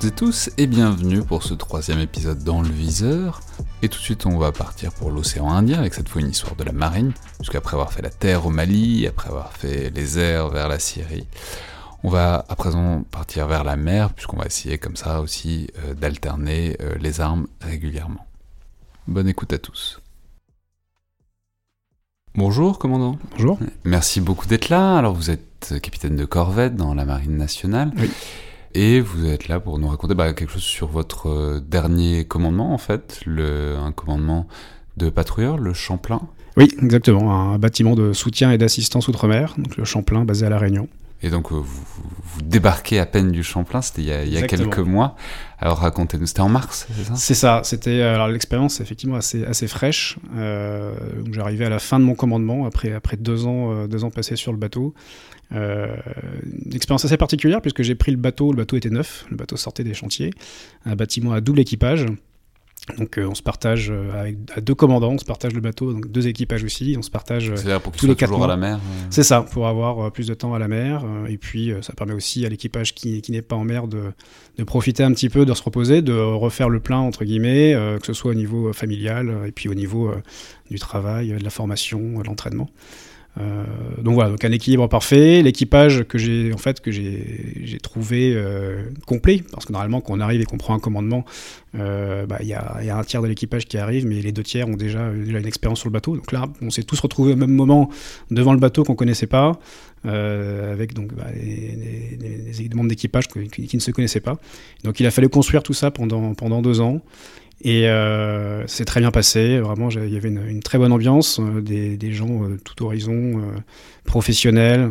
Bonjour à toutes et tous et bienvenue pour ce troisième épisode dans le viseur. Et tout de suite on va partir pour l'océan Indien avec cette fois une histoire de la marine, puisqu'après avoir fait la terre au Mali, après avoir fait les airs vers la Syrie, on va à présent partir vers la mer, puisqu'on va essayer comme ça aussi euh, d'alterner euh, les armes régulièrement. Bonne écoute à tous. Bonjour, commandant. Bonjour. Merci beaucoup d'être là. Alors, vous êtes capitaine de corvette dans la Marine nationale. Oui. Et vous êtes là pour nous raconter bah, quelque chose sur votre euh, dernier commandement, en fait, le, un commandement de patrouilleur, le Champlain. Oui, exactement. Un bâtiment de soutien et d'assistance outre-mer, donc le Champlain basé à La Réunion. Et donc, euh, vous, débarquez à peine du Champlain, c'était il y a, il y a Exactement. quelques mois. Alors, racontez-nous, c'était en mars, c'est ça? C'est ça. C'était euh, alors l'expérience effectivement assez assez fraîche. Euh, j'arrivais à la fin de mon commandement après après deux ans euh, deux ans passés sur le bateau. Euh, une expérience assez particulière puisque j'ai pris le bateau. Le bateau était neuf. Le bateau sortait des chantiers. Un bâtiment à double équipage. Donc euh, on se partage euh, avec à deux commandants, on se partage le bateau, donc deux équipages aussi, on se partage. euh, pour tous les quatre toujours à mois. la mer C'est ça, pour avoir plus de temps à la mer. et puis, ça permet aussi à l'équipage qui, qui n'est pas en mer de, de profiter un petit peu, de se reposer, de refaire le plein, entre guillemets, que ce soit au niveau familial et puis au niveau du travail, de la formation, de l'entraînement. Euh, donc voilà, donc un équilibre parfait. L'équipage que j'ai en fait que j'ai trouvé euh, complet parce que normalement quand on arrive et qu'on prend un commandement, euh, bah, il y, a, un tiers de l'équipage qui arrive, mais les deux tiers ont déjà, une expérience sur le bateau. Donc là, on s'est tous retrouvés au même moment devant le bateau qu'on connaissait pas, avec donc bah, membres d'équipage qui, qui- qui ne se connaissaient pas. Donc il a fallu construire tout ça pendant pendant deux ans. Et euh, c'est très bien passé, vraiment, il y avait une, une très bonne ambiance, euh, des, des gens euh, tout horizon, euh, professionnels,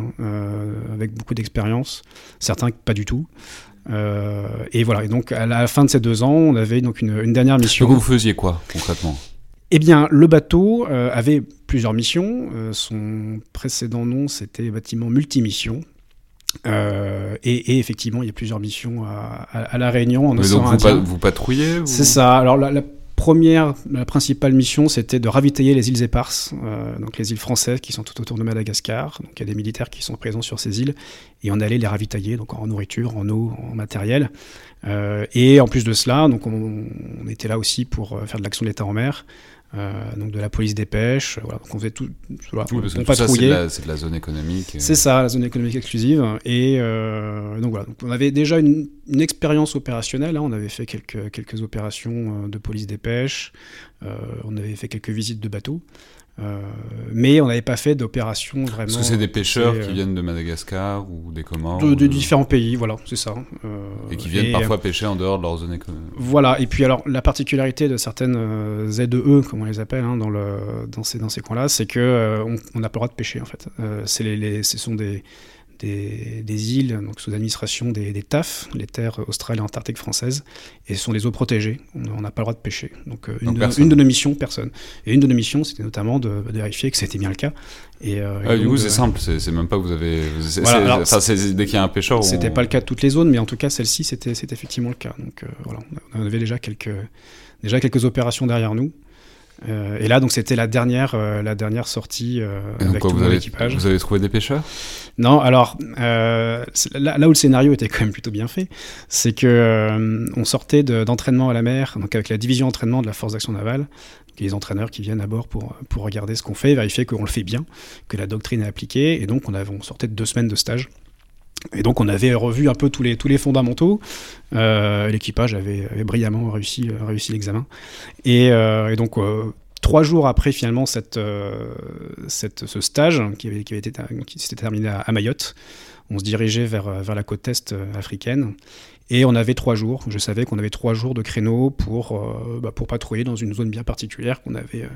avec beaucoup d'expérience, certains pas du tout. Et voilà, et donc à la fin de ces deux ans, on avait donc une, une dernière mission. Donc, vous faisiez quoi, concrètement? Eh bien, le bateau avait plusieurs missions. Son précédent nom, c'était bâtiment multimission. Euh, et, et effectivement, il y a plusieurs missions à, à- à La Réunion, en Mais donc, vous, pa- vous patrouillez vous C'est ça. Alors la, la première, la principale mission, c'était de ravitailler les îles éparses, euh, donc les îles françaises qui sont tout autour de Madagascar. Donc il y a des militaires qui sont présents sur ces îles et on allait les ravitailler, donc en nourriture, en eau, en matériel. Euh, et en plus de cela, donc on, on était là aussi pour euh, faire de l'action de l'État en mer. euh, donc de la police des pêches, voilà, donc on faisait tout, voilà, Oui, parce que on ça, c'est de, la, c'est de la zone économique. C'est ça, la zone économique exclusive. Et euh, donc voilà, donc on avait déjà une, une expérience opérationnelle. hein. On avait fait quelques, quelques opérations de police des pêches. on avait fait quelques visites de bateaux. Euh, mais on n'avait pas fait d'opération vraiment. Parce que c'est des pêcheurs qui euh, viennent de Madagascar ou des Comores de, différents pays, voilà, c'est ça. Euh, et qui viennent et, parfois pêcher en dehors de leur zone économique. Voilà, et puis alors la particularité de certaines ZEE, comme on les appelle hein, dans, le, dans ces, dans ces coins-là, c'est que euh, on on n'a pas le droit de pêcher en fait. Les, les- ce sont des, des, des îles donc sous administration des, des TAF, les terres australes et antarctiques françaises, et ce sont des eaux protégées. On n'a pas le droit de pêcher. Donc, euh, une, Donc de, personne. une de nos missions, personne. Et une de nos missions, c'était notamment de, de vérifier que c'était bien le cas. Et, euh, Ah, et du donc coup, c'est simple, c'est même pas que vous avez. Voilà, alors, c'est dès qu'il y a un pêcheur. C'était on- pas le cas de toutes les zones, mais en tout cas celle-ci c'était effectivement le cas. Donc euh, voilà, on avait déjà quelques déjà quelques opérations derrière nous. Euh, et là donc c'était la dernière euh, la dernière sortie euh, avec quoi, tout vous, mon avez, équipage. vous avez trouvé des pêcheurs? Non, alors euh, là, là où le scénario était quand même plutôt bien fait, c'est que on sortait de- d'entraînement à la mer, donc avec la division entraînement de la force d'action navale, les entraîneurs qui viennent à bord pour, pour regarder ce qu'on fait, vérifier qu'on le fait bien, que la doctrine est appliquée, et donc on, avait, on sortait de deux semaines de stage. Et donc on avait revu un peu tous les, tous les fondamentaux. Euh, L'équipage avait, brillamment réussi, euh, réussi l'examen. Et, euh, donc trois jours après finalement cette, ce stage qui, avait, qui, avait été, qui s'était terminé à, à Mayotte, on se dirigeait vers, vers la côte est africaine. Et on avait trois jours. Je savais qu'on avait trois jours de créneau pour, bah, pour patrouiller dans une zone bien particulière qu'on avait,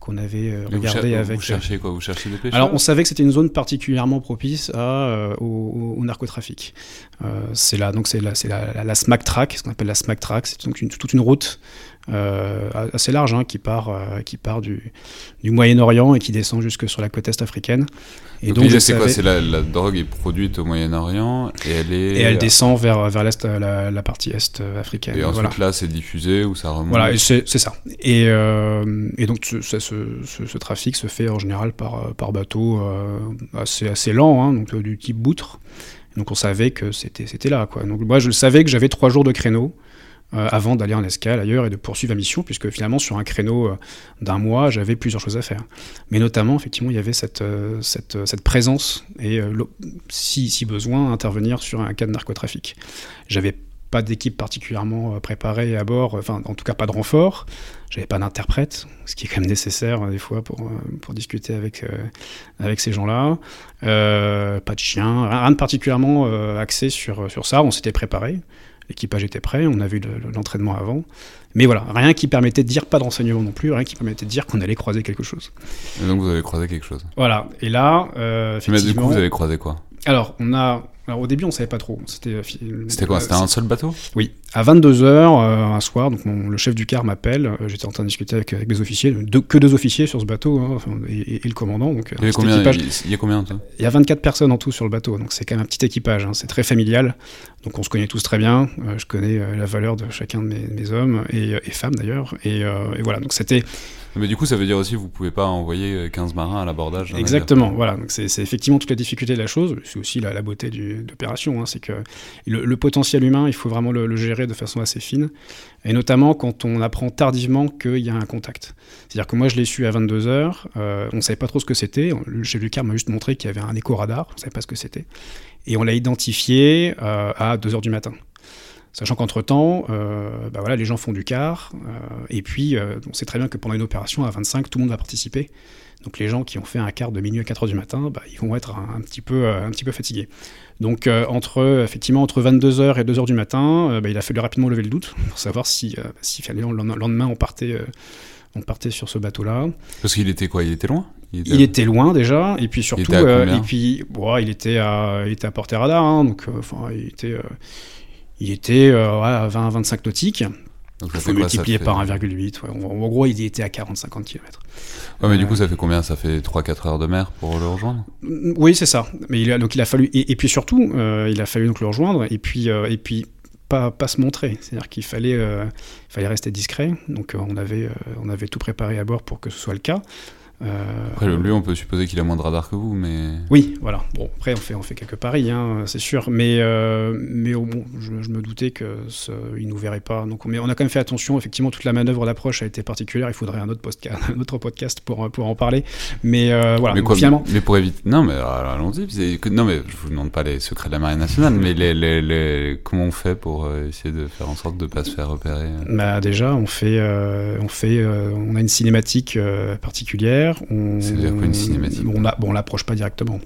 qu'on avait euh, Et vous, avec. vous cherchez quoi Vous cherchez des pêcheurs Alors, on savait que c'était une zone particulièrement propice à, euh, au, au narcotrafic. Euh, c'est là, donc c'est la, la, la, la SMAC Track, ce qu'on appelle la SMAC Track. C'est donc une, toute une route euh, assez large hein, qui part, euh, qui part du, du Moyen-Orient et qui descend jusque sur la côte est africaine. Et donc, donc, c'est quoi? C'est la, la drogue est produite au Moyen-Orient et elle est. et elle descend vers, vers l'est, la, la partie est euh, africaine. Et ensuite, voilà. là, c'est diffusé ou ça remonte? Voilà, c'est ça. Et, euh, et donc ce, ce, ce- trafic se fait en général par, euh, par bateau euh, assez, assez lent, hein, donc euh, du type boutre. Donc on savait que c'était là. Quoi. Donc moi je savais que j'avais trois jours de créneau euh, avant d'aller en escale ailleurs et de poursuivre la mission, puisque finalement sur un créneau euh, d'un mois, j'avais plusieurs choses à faire. Mais notamment, effectivement, il y avait cette, euh, présence et, si, besoin, intervenir sur un cas de narcotrafic. J'avais pas d'équipe particulièrement préparée à bord, enfin en tout cas pas de renfort. J'avais pas d'interprète, ce qui est quand même nécessaire des fois pour, discuter avec, avec ces gens-là. pas de chien, rien de particulièrement axé sur, sur ça. On s'était préparé. L'équipage était prêt, on a vu l'entraînement avant. Mais voilà, rien qui permettait de dire, pas de renseignements non plus, rien qui permettait de dire qu'on allait croiser quelque chose. Et donc vous avez croisé quelque chose. Voilà, et là, euh, Mais du coup, vous avez croisé quoi? Alors, on a alors au début, on savait pas trop. C'était euh, C'était quoi? C'était un seul bateau? Oui. À 22h, euh, un soir, donc le chef du car m'appelle. Euh, j'étais en train de discuter avec, avec des officiers, que deux officiers sur ce bateau, hein, et, le commandant. Donc, il, y a combien, il y a combien Il y a 24 personnes en tout sur le bateau, donc c'est quand même un petit équipage. Hein, c'est très familial. Donc on se connaît tous très bien. je connais la valeur de chacun de mes, hommes, et, femmes d'ailleurs. Et, et, voilà, donc c'était mais du coup, ça veut dire aussi que vous pouvez pas envoyer 15 marins à l'abordage. Exactement, voilà. C'est effectivement toute la difficulté de la chose. C'est aussi la, beauté de l'opération. Hein. c'est que le, potentiel humain, il faut vraiment le, gérer de façon assez fine. Et notamment quand on apprend tardivement qu'il y a un contact. C'est-à-dire que moi, je l'ai su à 22h. Euh, on ne savait pas trop ce que c'était. Le chef du car m'a juste montré qu'il y avait un écho-radar. On ne savait pas ce que c'était. Et on l'a identifié euh, à 2h du matin. Sachant qu'entre-temps, euh, bah voilà, les gens font du car, et puis on sait très bien que pendant une opération à 25, tout le monde va participer. Donc les gens qui ont fait un quart de minuit à 4 heures du matin, bah, ils vont être un, petit, peu, un petit peu fatigués. Donc entre, effectivement, entre 22h et 2h du matin, bah, il a fallu rapidement lever le doute pour savoir si, si finalement, le lendemain on partait, on partait sur ce bateau-là. Parce qu'il était quoi? Il était loin? Il était... loin déjà, et puis surtout, et puis, il était à, il était à portée radar, hein, donc enfin, il était il était euh, à 20-25 nautiques. Donc il faut multiplier par 1,8. En, gros, il était à 40-50 km. Ouais, mais du coup, ça fait combien? Ça fait 3-4 heures de mer pour le rejoindre? Mm, Oui, c'est ça. Mais il a, donc il a fallu. Et, puis surtout, euh, il a fallu donc le rejoindre et puis, euh, et puis pas, pas se montrer. C'est-à-dire qu'il fallait, fallait rester discret. Donc on, avait, on avait tout préparé à bord pour que ce soit le cas. Euh, après, lui, on peut supposer qu'il a moins de radar que vous, mais. Oui, voilà. Bon, après, on fait, on fait quelques paris, hein, c'est sûr. Mais, euh, mais bon, je, me doutais qu'il nous verrait pas. Donc, mais on a quand même fait attention. Effectivement, toute la manœuvre d'approche a été particulière. Il faudrait un autre podcast, un autre podcast pour, pour en parler. Mais euh, voilà. Mais, quoi, finalement... mais pour éviter. Non, mais allons-y. Non, mais je vous demande pas les secrets de la marine nationale, mais les, les, les... comment on fait pour essayer de faire en sorte de ne pas se faire repérer Bah, déjà, on fait, on fait, on a une cinématique particulière c'est-à-dire une cinématique On, bon, l'approche pas directement.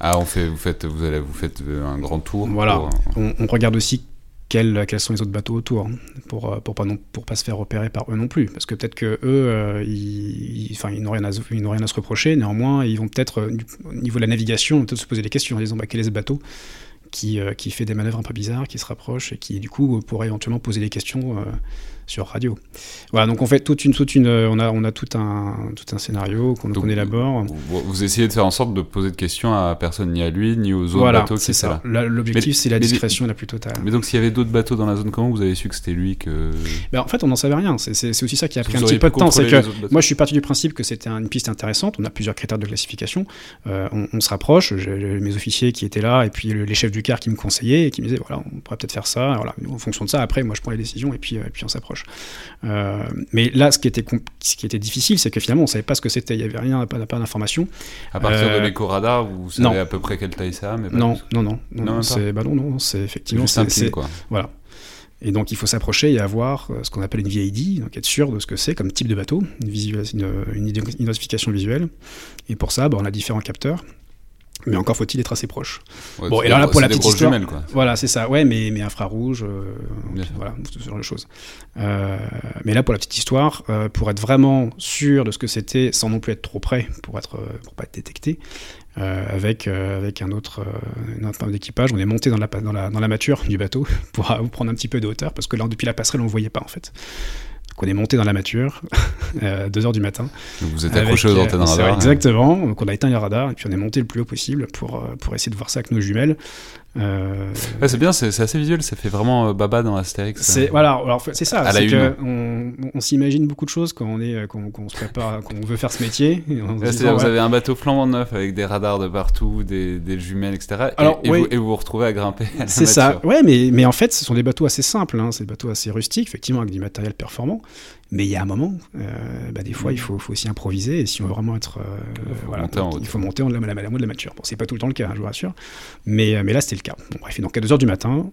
Ah, on fait, vous faites, vous allez, vous faites un grand tour. Voilà. On, regarde aussi quels, quels, sont les autres bateaux autour, hein, pour, euh, pour pas non, pour pas se faire repérer par eux non plus, parce que peut-être que eux, euh, ils, enfin, ils n'ont rien, à, rien à se reprocher. Néanmoins, ils vont peut-être, euh, au niveau de la navigation, peut-être se poser des questions en disant bah, quel est ce bateau qui, qui fait des manœuvres un peu bizarres, qui se rapproche et qui du coup pourrait éventuellement poser des questions sur radio. Voilà, donc on fait toute une, toute une, on a, on a tout un, tout un scénario qu'on élabore. Vous, vous, essayez de faire en sorte de poser de questions à personne, ni à lui, ni aux autres bateaux. c'est ça. L'objectif, c'est la discrétion la plus totale. Mais donc, s'il y avait d'autres bateaux dans la zone, comment vous avez su que c'était lui que ben, En fait, on n'en savait rien. C'est aussi ça qui a pris un petit peu de temps. C'est que moi, je suis parti du principe que c'était une piste intéressante. On a plusieurs critères de classification. Euh, on, se rapproche. J'ai mes officiers qui étaient là, et puis les chefs du car qui me conseillaient et qui me disaient voilà, on pourrait peut-être faire ça. Voilà, en fonction de ça, après, moi, je prends les décisions et puis, et puis on s'approche. Euh, mais là, ce qui était, ce qui était difficile, c'est que finalement, on ne savait pas ce que c'était. Il n'y avait rien, pas, pas d'informations. À partir de euh, l'éco-radar, vous savez à peu près quelle taille ça mais non, non, non, non, c'est bah non, non, c'est effectivement c'est quoi. Voilà. Et donc il faut s'approcher et avoir euh, ce qu'on appelle une VID, donc être sûr de ce que c'est comme type de bateau, une, une, une, identification visuelle. Et pour ça, bah, on a différents capteurs mais encore faut-il être assez proche. bon, et là, pour la petite histoire, voilà, c'est ça. Ouais, mais, mais infrarouge, euh, voilà, ce genre de choses. Euh, mais là, pour la petite histoire, euh, pour être vraiment sûr de ce que c'était, sans non plus être trop près, pour être, pour pas être détecté, avec avec un autre, un d'équipage, on est monté dans la dans la dans la mâture du bateau pour prendre un petit peu de hauteur, parce que là, depuis la passerelle, on ne voyait pas en fait qu'on est monté dans la mâture, 2 euh, heures du matin. Donc vous êtes accroché aux antennes radar. Exactement, donc on a éteint les radars et puis on est monté le plus haut possible pour, euh, pour essayer de voir ça avec nos jumelles. Euh, Ouais, c'est bien, c'est assez visuel, ça fait vraiment euh, Baba dans Astérix. c'est euh. voilà, alors c'est ça, que on, on s'imagine beaucoup de choses quand on est, quand, quand on se prépare, quand on veut faire ce métier. Ouais, disant, vous ouais, avez un bateau flambant neuf avec des radars de partout, des, des jumelles, etc. Et- Alors, et, oui. vous, et vous vous retrouvez à grimper C'est ça. Ouais, mais, mais en fait, ce sont des bateaux assez simples. Hein. C'est des bateaux assez rustiques, effectivement, avec du matériel performant. Mais il y a un moment, euh, bah, des fois, il faut, faut aussi improviser. Et si on veut vraiment être. euh, faut voilà, monter en il faut monter en la, la, la, la mature. Bon, c'est pas tout le temps le cas, hein, je vous rassure. Mais, euh, mais là, c'était le cas. Bon, bref, et donc à 2h du matin,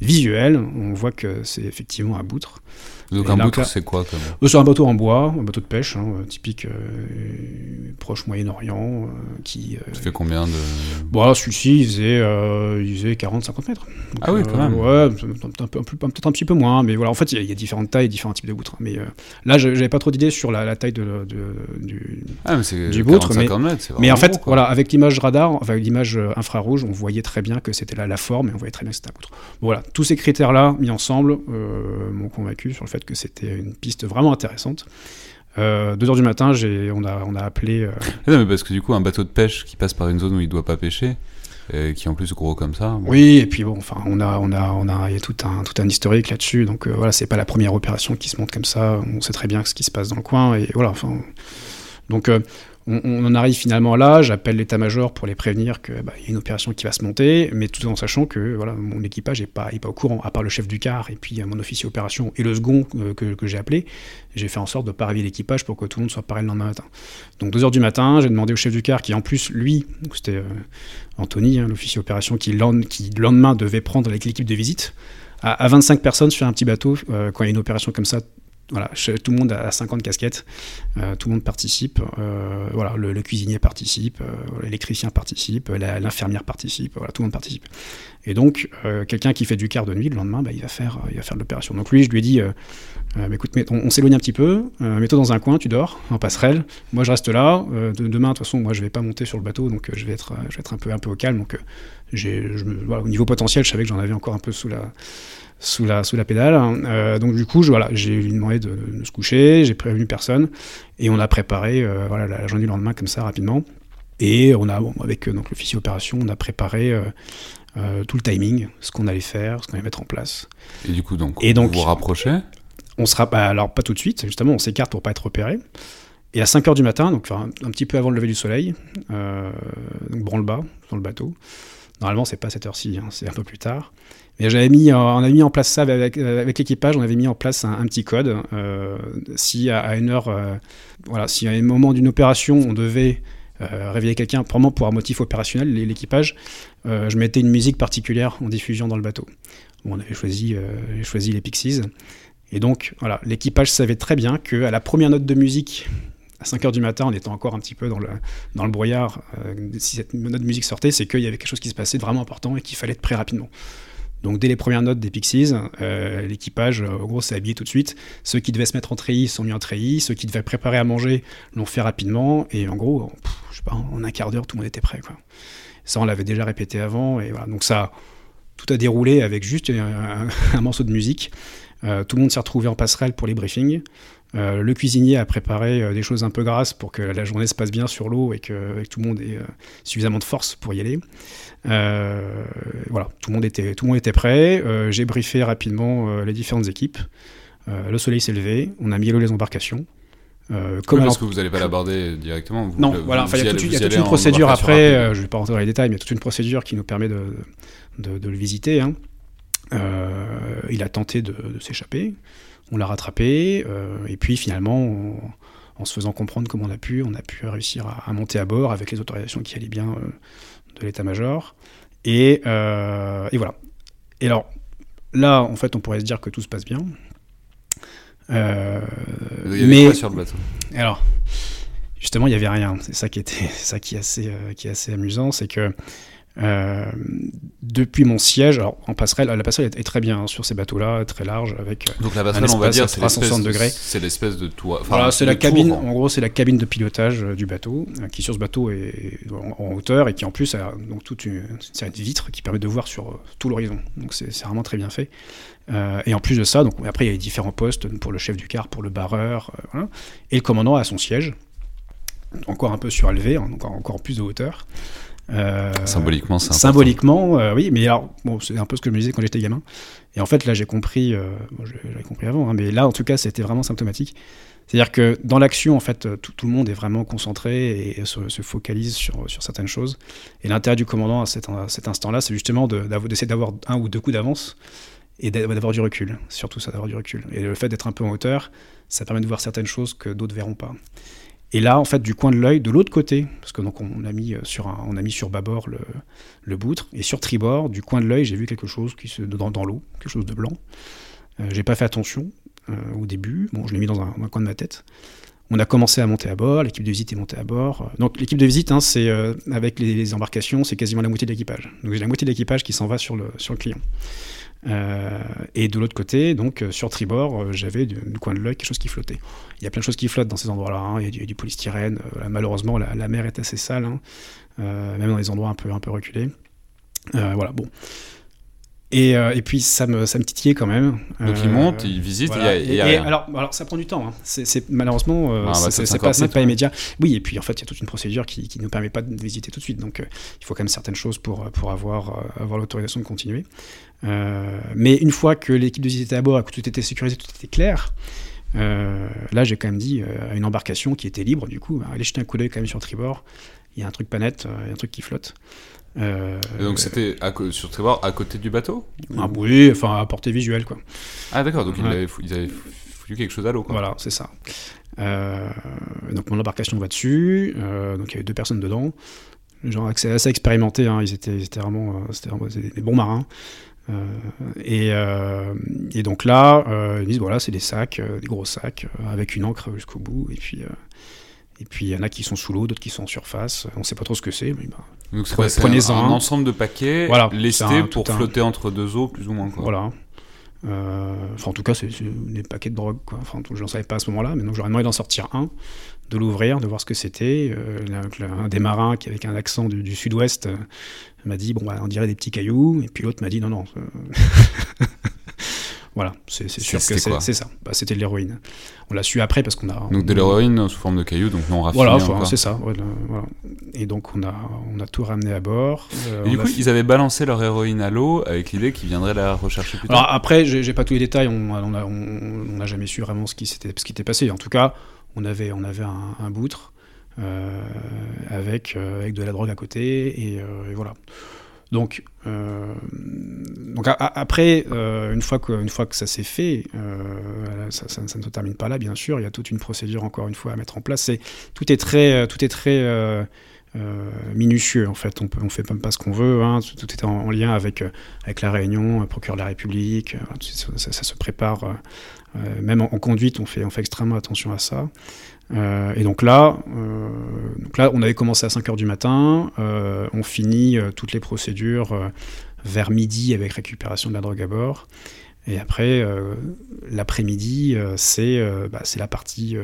visuel, on voit que c'est effectivement un boutre. Donc Et un là- c'est quoi. Euh, C'est un bateau en bois, un bateau de pêche, hein, typique euh, proche Moyen-Orient, euh, qui. euh, Ça fait combien de... Bon, celui-ci, il faisait, euh, il faisait 40-50 mètres. Donc, Ah oui, quand euh, même. Ouais, peut-être un, petit peu moins, mais voilà, en fait, il y, a- il y a différentes tailles, différents types de boutres. Mais euh, là, je- j'avais pas trop d'idées sur la, la taille de, de- du. Ah, mais Du boutre, 40-50 mètres, c'est Mais en fait, gros, voilà, avec l'image radar, enfin, l'image euh, infrarouge, on voyait très bien que c'était là la forme et on voyait très bien que c'était un boutre. Bon, voilà, tous ces critères-là mis ensemble euh, m'ont convaincu sur le fait que c'était une piste vraiment intéressante. Euh, deux heures du matin, on, a, on a appelé. euh, Non, mais parce que du coup, un bateau de pêche qui passe par une zone où il doit pas pêcher, euh, qui est en plus gros comme ça. bon. Oui, et puis bon, enfin, on a, on a, on a, il y a tout un, tout un historique là-dessus. Donc euh, voilà, c'est pas la première opération qui se monte comme ça. On sait très bien ce qui se passe dans le coin et voilà. Enfin, donc euh, on, en arrive finalement là. J'appelle l'état-major pour les prévenir que bah, y a une opération qui va se monter, mais tout en sachant que voilà, mon équipage est pas, est pas au courant, à part le chef du car et puis euh, mon officier opération et le second euh, que, j'ai appelé. J'ai fait en sorte de pas réveiller l'équipage pour que tout le monde soit pareil le lendemain matin. Donc 2 heures du matin, j'ai demandé au chef du car qui en plus lui, c'était euh, Anthony, hein, l'officier opération, qui, qui le lendemain devait prendre avec l'équipe de visite, à, à 25 personnes sur un petit bateau, quand il y a une opération comme ça, voilà, tout le monde a 50 casquettes, euh, tout le monde participe, euh, le, cuisinier participe, euh, l'électricien participe, l'infirmière participe, voilà, tout le monde participe. Et donc, quelqu'un qui fait du quart de nuit, le lendemain, bah, il va faire, il va faire l'opération. Donc lui, je lui ai dit, bah, écoute, on, s'éloigne un petit peu, mets-toi dans un coin, tu dors, en passerelle. Moi, je reste là. De- demain, de toute façon, moi, je vais pas monter sur le bateau, donc je vais être, un peu, au calme. Au niveau potentiel, je savais que j'en avais encore un peu sous la, sous la, sous la pédale. Euh, donc, du coup, je, voilà, j'ai lui demandé de, de se coucher, j'ai prévenu personne, et on a préparé, euh, voilà, la, journée du lendemain comme ça rapidement. Et on a, bon, avec euh, donc l'officier opération, on a préparé euh, tout le timing, ce qu'on allait faire, ce qu'on allait mettre en place. Et du coup, donc, Et donc- vous vous rapprochez? On sera bah, alors pas tout de suite, justement, on s'écarte pour pas être repéré. Et à 5 heures du matin, donc enfin, un, petit peu avant le lever du soleil, donc branle-bas sur le bateau. Normalement, c'est pas à cette heure-ci, hein, c'est un peu plus tard. Mais j'avais mis, on a mis en place ça avec, l'équipage, on avait mis en place un, petit code. Euh, si à, une heure, euh, voilà, si à un moment d'une opération, on devait euh, réveiller quelqu'un, probablement pour un motif opérationnel, l'é- l'équipage, euh, je mettais une musique particulière en diffusion dans le bateau. On avait choisi, choisi les Pixies. Et donc, voilà, l'équipage savait très bien qu'à la première note de musique, à 5 heures du matin, en étant encore un petit peu dans le, dans le brouillard, si cette note de musique sortait, c'est qu'il y avait quelque chose qui se passait vraiment important et qu'il fallait être prêt rapidement. Donc, dès les premières notes des Pixies, euh, l'équipage, euh, en gros, s'est habillé tout de suite. Ceux qui devaient se mettre en treillis sont mis en treillis. Ceux qui devaient préparer à manger l'ont fait rapidement. Et en gros, en, un quart d'heure, tout le monde était prêt. Ça, on l'avait déjà répété avant. Et voilà. Donc, ça, tout a déroulé avec juste un, un- morceau de musique. Euh, tout le monde s'est retrouvé en passerelle pour les briefings. Euh, le cuisinier a préparé euh, des choses un peu grasses pour que la journée se passe bien sur l'eau et que, et que tout le monde ait euh, suffisamment de force pour y aller. Voilà, tout le monde était, tout le monde était prêt. J'ai briefé rapidement les différentes équipes. Le soleil s'est levé, on a mis l'eau les embarcations. Euh, comme Oui, parce que vous n'allez pas l'aborder directement. vous- non, vous- voilà, il y a y toute, y a une procédure après, euh, je ne vais pas rentrer dans les détails, mais il y a toute une procédure qui nous permet de, de, de le visiter. hein. Euh, il a tenté de, de s'échapper, on l'a rattrapé, euh, et puis finalement, on- en se faisant comprendre comme on a pu, on a pu réussir à, à monter à bord avec les autorisations qui allaient bien euh, de l'état-major. Et, euh, et voilà. Et alors, là, en fait, on pourrait se dire que tout se passe bien. Euh, Il y avait mais quoi sur le bateau? Alors, justement, il n'y avait rien. C'est ça qui était, ça qui est assez, euh, qui est assez amusant, c'est que euh, depuis mon siège, alors en passerelle, la passerelle est, est très bien hein, sur ces bateaux-là, très large, avec. euh, Donc la passerelle, on va dire, c'est 360 l'espèce de- degrés. c'est l'espèce de toit. enfin, voilà, c'est la cabine. En gros, c'est la cabine de pilotage euh, du bateau, euh, qui sur ce bateau est en, en hauteur et qui en plus a donc toute une, série de vitres qui permet de voir sur tout l'horizon. Donc c'est vraiment très bien fait. Et en plus de ça, donc après il y a les différents postes pour le chef du car, pour le barreur, voilà. et le commandant a son siège, encore un peu surélevé, hein, donc encore plus de hauteur. Symboliquement, c'est Symboliquement, oui, mais alors, bon, c'est un peu ce que je me disais quand j'étais gamin. Et en fait, là, j'ai compris, bon, j'avais compris avant, hein, mais là, en tout cas, c'était vraiment symptomatique. C'est-à-dire que dans l'action, en fait, tout, le monde est vraiment concentré et se, focalise sur, sur, certaines choses. Et l'intérêt du commandant à cet, cet instant-là, c'est justement d'essayer d'avoir un ou deux coups d'avance et d'avoir du recul. Surtout ça, d'avoir du recul. Et le fait d'être un peu en hauteur, ça permet de voir certaines choses que d'autres verront pas. Et là, en fait, du coin de l'œil, de l'autre côté, parce que donc on a mis sur on a mis sur bâbord le, le boutre et sur tribord, du coin de l'œil, j'ai vu quelque chose qui se dans, dans l'eau, quelque chose de blanc. Euh, j'ai pas fait attention euh, au début. Bon, je l'ai mis dans un, coin de ma tête. On a commencé à monter à bord, l'équipe de visite est montée à bord. Donc l'équipe de visite, hein, c'est euh, avec les, embarcations, c'est quasiment la moitié de l'équipage. Donc j'ai la moitié de l'équipage qui s'en va sur le, sur le client. Euh, et de l'autre côté, donc euh, sur tribord, euh, j'avais du, coin de l'œil quelque chose qui flottait. Il y a plein de choses qui flottent dans ces endroits-là. Hein. Il, y a du, polystyrène. malheureusement, la, mer est assez sale, hein. même dans les endroits un peu, un peu reculés. voilà, bon. Et, et, puis ça me, ça me titillait quand même. Donc il monte, il visite, il y a, alors, alors, ça prend du temps. Hein. C'est, malheureusement, ah, bah, c'est, pas, immédiat. Oui, et puis en fait il y a toute une procédure qui, ne permet pas de visiter tout de suite. Donc il faut quand même certaines choses pour, pour avoir, avoir l'autorisation de continuer. Euh, mais une fois que l'équipe de visite était à bord, que tout était sécurisé, tout était clair, euh, là j'ai quand même dit euh, à une embarcation qui était libre, du coup, allez jeter un coup d'œil quand même sur tribord. Il y a un truc pas net, il y a un truc qui flotte. Donc c'était sur tribord à côté du bateau? Ah, Oui, enfin à portée visuelle quoi. Ah d'accord, donc ils, avaient foutu quelque chose à l'eau Voilà, c'est ça. donc mon embarcation va dessus, donc il y avait deux personnes dedans, genre assez, assez expérimentés, hein. ils, étaient, vraiment, vraiment des bons marins. Euh, et, euh, et, donc là, euh, ils disent voilà, c'est des sacs, des gros sacs, avec une encre jusqu'au bout. Et puis, et puis il y en a qui sont sous l'eau, d'autres qui sont en surface. On ne sait pas trop ce que c'est. Mais bah, donc prenez, un, un, ensemble de paquets voilà, lestés pour flotter entre deux eaux, plus ou moins. Quoi. Voilà. enfin, en tout cas, c'est des paquets de drogue. Quoi. Enfin, je n'en savais pas à ce moment-là, mais donc j'aurais demandé d'en sortir un, de l'ouvrir, de voir ce que c'était. un des marins qui, avec un accent du, du sud-ouest, m'a dit, bon, bah, on dirait des petits cailloux. Et puis l'autre m'a dit, non, non. voilà, c'est sûr que c'est ça. Bah, C'était de l'héroïne. On l'a su après parce qu'on a. Donc de l'héroïne sous forme de cailloux, donc non raffiné. Voilà, c'est ça. voilà. Et donc on a, on a tout ramené à bord. Euh, et du coup, ils avaient balancé leur héroïne à l'eau avec l'idée qu'ils viendraient la rechercher plus tard. Alors après, j'ai pas tous les détails. On n'a on, jamais su vraiment ce qui s'était passé. En tout cas, on avait, on avait un, un boutre. Euh, avec, euh, avec de la drogue à côté, et, euh, voilà. Donc, donc après, une, fois que, une ça s'est fait, ça, ça, ne se termine pas là, bien sûr. Il y a toute une procédure, encore une fois, à mettre en place. Tout est très minutieux, en fait. On fait pas ce qu'on veut. Hein. Tout, est en, lien avec, avec la réunion, procureur de la République. Ça, se prépare. même en, conduite, on fait, on fait extrêmement attention à ça. Euh, et donc là, euh, donc on avait commencé à 5h du matin, euh, on finit toutes les procédures vers midi avec récupération de la drogue à bord. Et après, l'après-midi, c'est bah, la partie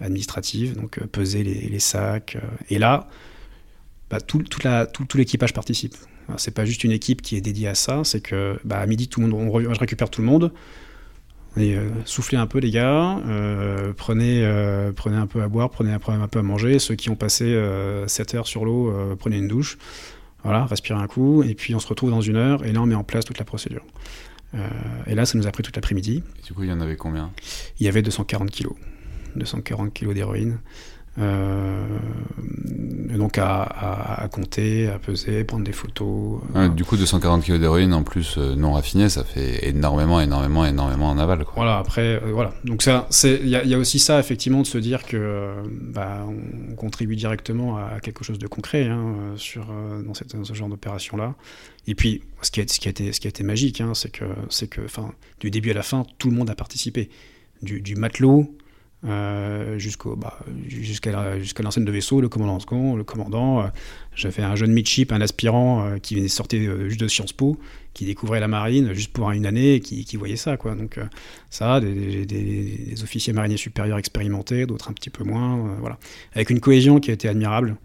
administrative, donc peser les, sacs. et là, bah, tout, toute la, tout, l'équipage participe. C'est pas juste une équipe qui est dédiée à ça, c'est que bah, à midi, tout le monde, on, je récupère tout le monde. Et, euh, soufflez un peu les gars, euh, prenez, euh, prenez un peu à boire, prenez un, un peu à manger. Ceux qui ont passé 7 heures sur l'eau, prenez une douche. Voilà, respirez un coup, et puis on se retrouve dans une heure, et là on met en place toute la procédure. et là, ça nous a pris toute l'après-midi. Du coup, il y en avait combien? Il y avait 240 kilos. 240 kilos d'héroïne. Euh, donc à, compter, à peser, prendre des photos. Euh. du coup, 240 kg d'héroïne en plus euh, non raffinée, ça fait énormément, énormément, énormément en aval. Quoi. Voilà, après, voilà. Donc il y, y, a aussi ça, effectivement, de se dire que bah, on contribue directement à quelque chose de concret hein, sur, dans, cette, ce genre d'opération-là. Et puis, ce qui a, ce qui a, été, ce qui a été magique, hein, c'est que, du début à la fin, tout le monde a participé. Du, du matelot euh, jusqu'au bah, jusqu'à jusqu'à l'enseigne de vaisseau, le commandant second, le commandant. Euh, j'avais un jeune midship, un aspirant euh, qui venait sortir juste de Sciences Po, qui découvrait la marine juste pour une année et qui, qui voyait ça. Quoi. Donc ça, des, des, officiers mariniers supérieurs expérimentés, d'autres un petit peu moins. voilà. Avec une cohésion qui a été admirable.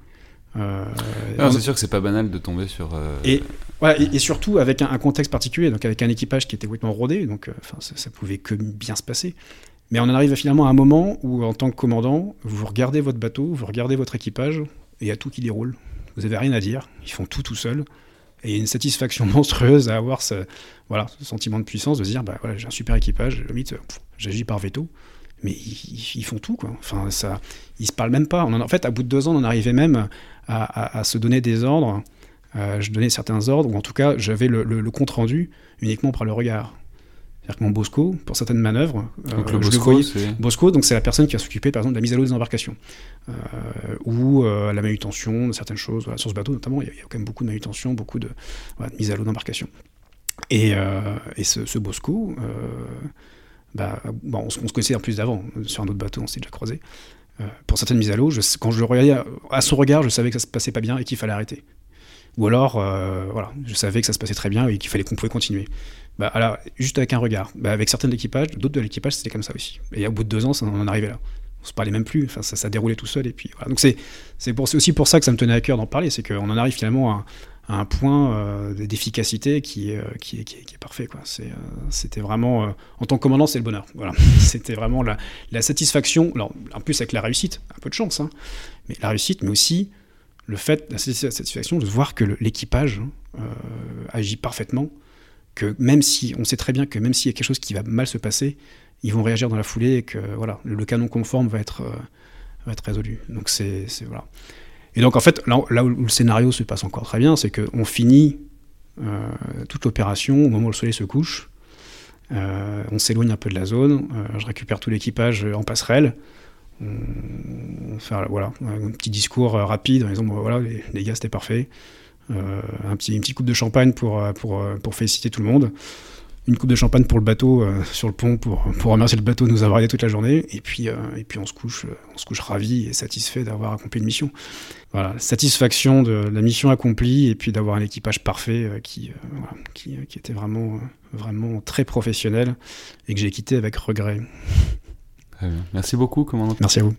c'est sûr que c'est pas banal de tomber sur. Et, voilà, et, surtout avec un, contexte particulier, donc avec un équipage qui était complètement rodé, donc enfin ça, ça, pouvait que bien se passer. Mais on en arrive finalement à un moment où, en tant que commandant, vous regardez votre bateau, vous regardez votre équipage, et il y a tout qui déroule. vous n'avez rien à dire, ils font tout tout seuls. Et une satisfaction monstrueuse à avoir ce, voilà, ce sentiment de puissance, de se dire, bah, voilà, j'ai un super équipage, limite, j'agis par veto mais ils, font tout quoi. Enfin ça, ils se parlent même pas. En fait, à bout de deux ans, on en arrivait même à, se donner des ordres. Euh, je donnais certains ordres, ou en tout cas, j'avais le, compte rendu uniquement par le regard. C'est-à-dire que mon Bosco, pour certaines manœuvres, euh, le Bosco, c'est Bosco, donc c'est la personne qui va s'occuper, par exemple, de la mise à l'eau des embarcations euh, ou la manutention de certaines choses. sur ce bateau, notamment, il y, a, quand même beaucoup de manutention, beaucoup de, mise à l'eau d'embarcation. Et, et ce, ce, Bosco, bah, bon, on, se connaissait en plus d'avant, sur un autre bateau, on s'est déjà croisé. Euh, pour certaines mises à l'eau, quand je le regardais à, son regard, je savais que ça se passait pas bien et qu'il fallait arrêter. Ou alors, euh, voilà, je savais que ça se passait très bien et qu'il fallait qu'on pouvait continuer. Bah, alors, juste avec un regard. Bah, avec certains de l'équipage, d'autres de l'équipage, c'était comme ça aussi. Et au bout de deux ans, on en arrivait là. On se parlait même plus. Enfin, ça, ça déroulait tout seul. Et puis, voilà. Donc c'est, aussi pour ça que ça me tenait à cœur d'en parler, c'est qu'on en arrive finalement à, un point euh, d'efficacité qui, est, est, parfait. Euh, c'était vraiment, euh, en tant que commandant, c'est le bonheur. C'était vraiment la, satisfaction, alors, en plus avec la réussite, un peu de chance, hein, mais la réussite, mais aussi le fait, la satisfaction de voir que l'équipage agit parfaitement, que même si, on sait très bien que même s'il y a quelque chose qui va mal se passer, ils vont réagir dans la foulée et que voilà, le, canon conforme va être, va être résolu. Donc c'est voilà. Et donc en fait, là, où le scénario se passe encore très bien, c'est qu'on finit euh, toute l'opération au moment où le soleil se couche. Euh, on s'éloigne un peu de la zone. Euh, je récupère tout l'équipage en passerelle. On, fait voilà, un petit discours rapide en disant voilà, les, gars, c'était parfait. Un petit, une petite coupe de champagne pour, pour, pour féliciter tout le monde une coupe de champagne pour le bateau euh, sur le pont pour, pour remercier le bateau de nous avoir aidé toute la journée. Et puis, euh, et puis on, se couche, euh, on se couche ravi et satisfait d'avoir accompli une mission. Voilà, satisfaction de la mission accomplie et puis d'avoir un équipage parfait qui, qui, qui, était vraiment, vraiment très professionnel et que j'ai quitté avec regret. Merci beaucoup, commandant. Merci à vous.